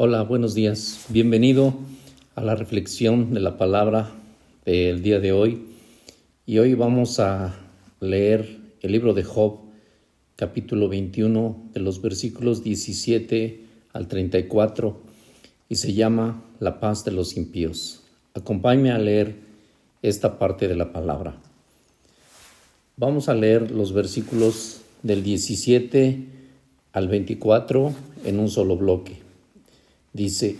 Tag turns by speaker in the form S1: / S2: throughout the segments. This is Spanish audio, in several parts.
S1: Hola, buenos días. Bienvenido a la reflexión de la palabra del día de hoy. Y hoy vamos a leer el libro de Job, capítulo 21, de los versículos 17 al 34, y se llama La paz de los impíos. Acompáñame a leer esta parte de la palabra. Vamos a leer los versículos del 17 al 24 en un solo bloque. Dice,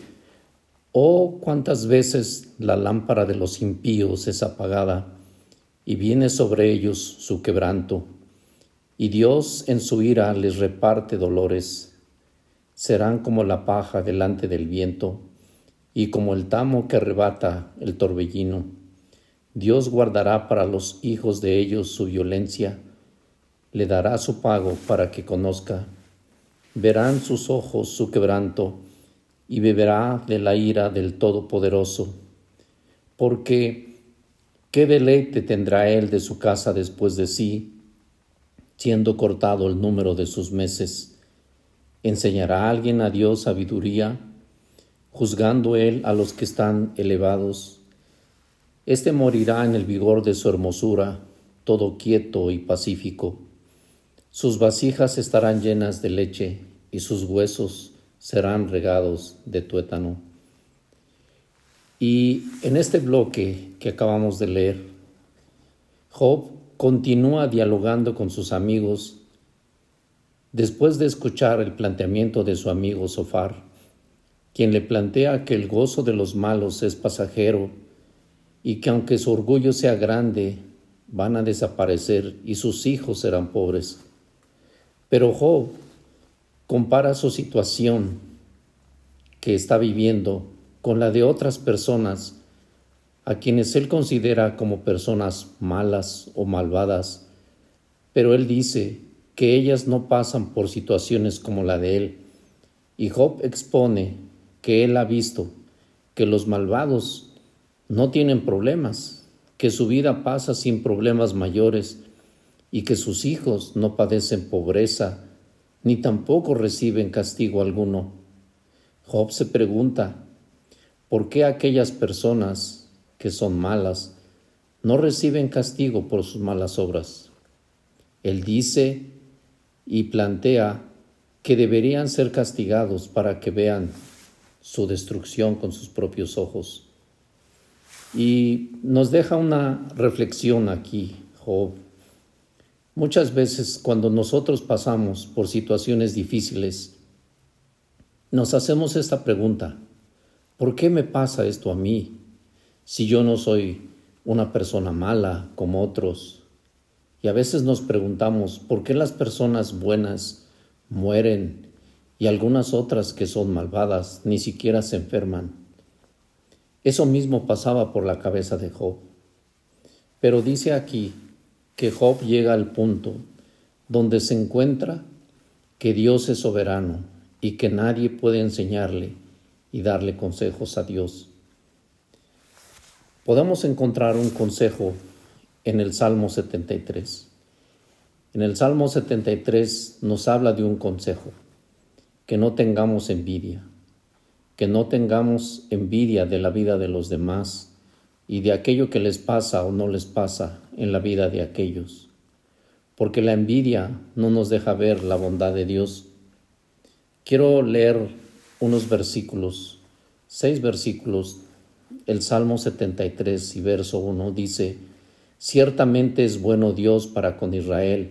S1: oh cuántas veces la lámpara de los impíos es apagada y viene sobre ellos su quebranto, y Dios en su ira les reparte dolores. Serán como la paja delante del viento y como el tamo que arrebata el torbellino. Dios guardará para los hijos de ellos su violencia, le dará su pago para que conozca. Verán sus ojos su quebranto, y beberá de la ira del Todopoderoso. Porque, ¿qué deleite tendrá él de su casa después de sí, siendo cortado el número de sus meses? ¿Enseñará alguien a Dios sabiduría, juzgando él a los que están elevados? Este morirá en el vigor de su hermosura, todo quieto y pacífico. Sus vasijas estarán llenas de leche y sus huesos serán regados de tuétano. Y en este bloque que acabamos de leer, Job continúa dialogando con sus amigos después de escuchar el planteamiento de su amigo Sofar, quien le plantea que el gozo de los malos es pasajero y que aunque su orgullo sea grande, van a desaparecer y sus hijos serán pobres. Pero Job compara su situación que está viviendo con la de otras personas a quienes él considera como personas malas o malvadas, pero él dice que ellas no pasan por situaciones como la de él, y Job expone que él ha visto que los malvados no tienen problemas, que su vida pasa sin problemas mayores y que sus hijos no padecen pobreza ni tampoco reciben castigo alguno. Job se pregunta, ¿por qué aquellas personas que son malas no reciben castigo por sus malas obras? Él dice y plantea que deberían ser castigados para que vean su destrucción con sus propios ojos. Y nos deja una reflexión aquí, Job, Muchas veces cuando nosotros pasamos por situaciones difíciles, nos hacemos esta pregunta, ¿por qué me pasa esto a mí si yo no soy una persona mala como otros? Y a veces nos preguntamos, ¿por qué las personas buenas mueren y algunas otras que son malvadas ni siquiera se enferman? Eso mismo pasaba por la cabeza de Job. Pero dice aquí que Job llega al punto donde se encuentra que Dios es soberano y que nadie puede enseñarle y darle consejos a Dios. Podemos encontrar un consejo en el Salmo 73. En el Salmo 73 nos habla de un consejo, que no tengamos envidia, que no tengamos envidia de la vida de los demás y de aquello que les pasa o no les pasa en la vida de aquellos, porque la envidia no nos deja ver la bondad de Dios. Quiero leer unos versículos, seis versículos. El Salmo 73 y verso 1 dice, Ciertamente es bueno Dios para con Israel,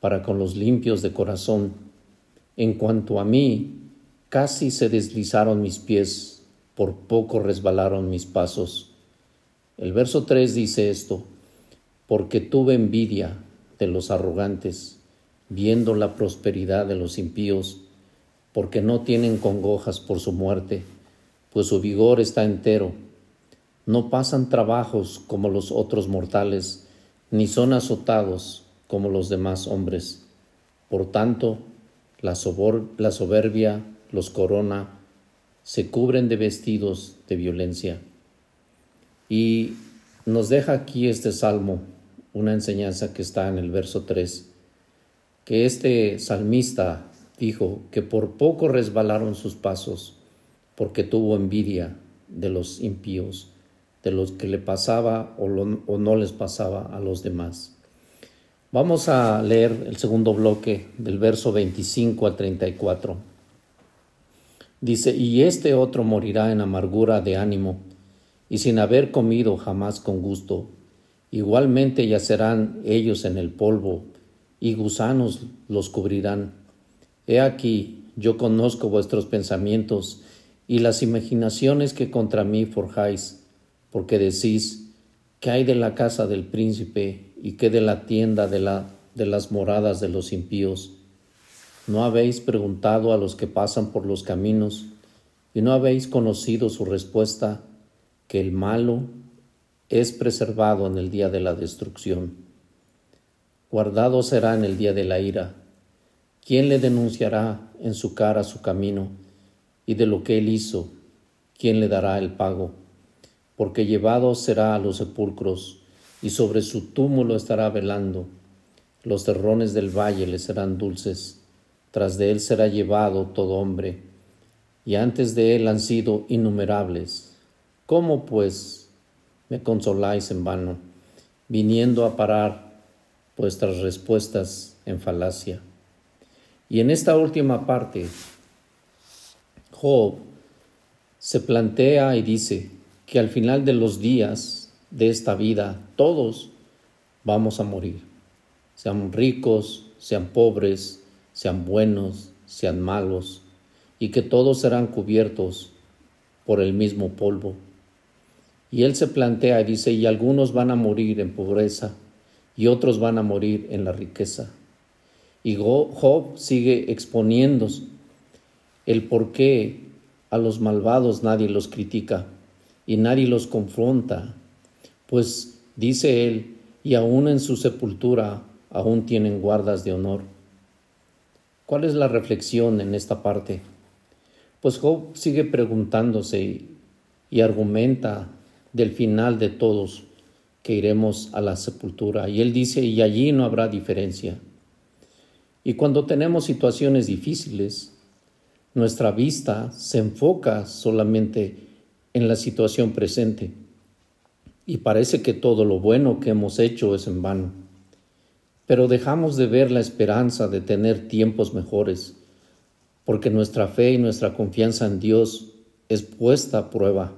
S1: para con los limpios de corazón. En cuanto a mí, casi se deslizaron mis pies, por poco resbalaron mis pasos. El verso 3 dice esto, porque tuve envidia de los arrogantes, viendo la prosperidad de los impíos, porque no tienen congojas por su muerte, pues su vigor está entero. No pasan trabajos como los otros mortales, ni son azotados como los demás hombres. Por tanto, la, la soberbia los corona, se cubren de vestidos de violencia. Y nos deja aquí este salmo una enseñanza que está en el verso 3, que este salmista dijo que por poco resbalaron sus pasos, porque tuvo envidia de los impíos, de los que le pasaba o, o no les pasaba a los demás. Vamos a leer el segundo bloque del verso 25 al 34. Dice, y este otro morirá en amargura de ánimo, y sin haber comido jamás con gusto. Igualmente yacerán ellos en el polvo, y gusanos los cubrirán. He aquí, yo conozco vuestros pensamientos y las imaginaciones que contra mí forjáis, porque decís, ¿qué hay de la casa del príncipe y qué de la tienda de, de las moradas de los impíos? ¿No habéis preguntado a los que pasan por los caminos y no habéis conocido su respuesta, que el malo es preservado en el día de la destrucción? Guardado será en el día de la ira. ¿Quién le denunciará en su cara su camino y de lo que él hizo? ¿Quién le dará el pago? Porque llevado será a los sepulcros y sobre su túmulo estará velando. Los terrones del valle le serán dulces. Tras de él será llevado todo hombre, y antes de él han sido innumerables. ¿Cómo pues me consoláis en vano, viniendo a parar vuestras respuestas en falacia? Y en esta última parte, Job se plantea y dice que al final de los días de esta vida, todos vamos a morir, sean ricos, sean pobres, sean buenos, sean malos, y que todos serán cubiertos por el mismo polvo. Y él se plantea y dice, y algunos van a morir en pobreza, y otros van a morir en la riqueza. Y Job sigue exponiendo el por qué a los malvados nadie los critica y nadie los confronta, pues dice él, y aún en su sepultura aún tienen guardas de honor. ¿Cuál es la reflexión en esta parte? Pues Job sigue preguntándose y argumenta del final de todos que iremos a la sepultura. Y él dice, y allí no habrá diferencia. Y cuando tenemos situaciones difíciles, nuestra vista se enfoca solamente en la situación presente y parece que todo lo bueno que hemos hecho es en vano. Pero dejamos de ver la esperanza de tener tiempos mejores, porque nuestra fe y nuestra confianza en Dios es puesta a prueba.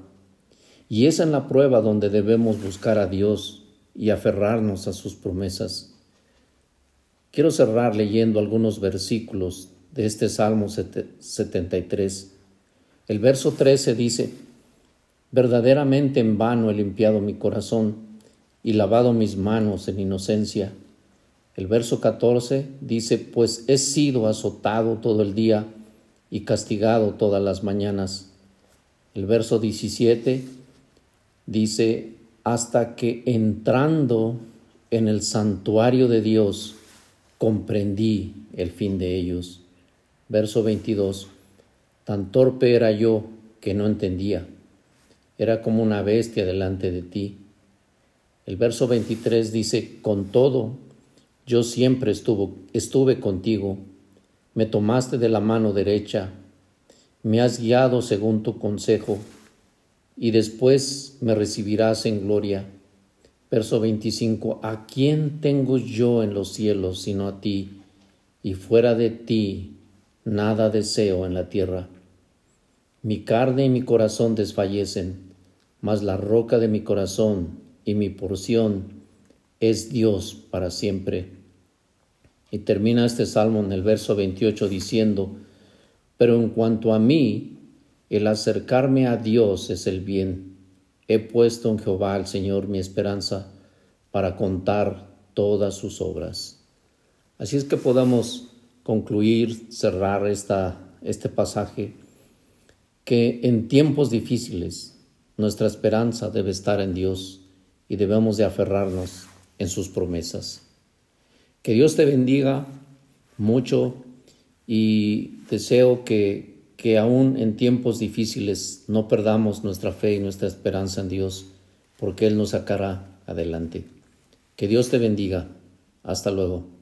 S1: Y es en la prueba donde debemos buscar a Dios y aferrarnos a sus promesas. Quiero cerrar leyendo algunos versículos de este Salmo 73. El verso 13 dice, Verdaderamente en vano he limpiado mi corazón y lavado mis manos en inocencia. El verso 14 dice, Pues he sido azotado todo el día y castigado todas las mañanas. El verso 17 dice, Hasta que entrando en el santuario de Dios, comprendí el fin de ellos. Verso 22. Tan torpe era yo que no entendía. Era como una bestia delante de ti. El verso 23 dice, con todo, yo siempre estuvo, estuve contigo. Me tomaste de la mano derecha. Me has guiado según tu consejo. Y después me recibirás en gloria Verso 25, ¿a quién tengo yo en los cielos sino a ti? Y fuera de ti nada deseo en la tierra. Mi carne y mi corazón desfallecen, mas la roca de mi corazón y mi porción es Dios para siempre. Y termina este salmo en el verso 28 diciendo, pero en cuanto a mí, el acercarme a Dios es el bien He puesto en Jehová el Señor mi esperanza para contar todas sus obras. Así es que podamos concluir, cerrar esta, este pasaje, que en tiempos difíciles nuestra esperanza debe estar en Dios y debemos de aferrarnos en sus promesas. Que Dios te bendiga mucho y deseo que que aún en tiempos difíciles no perdamos nuestra fe y nuestra esperanza en Dios, porque Él nos sacará adelante. Que Dios te bendiga. Hasta luego.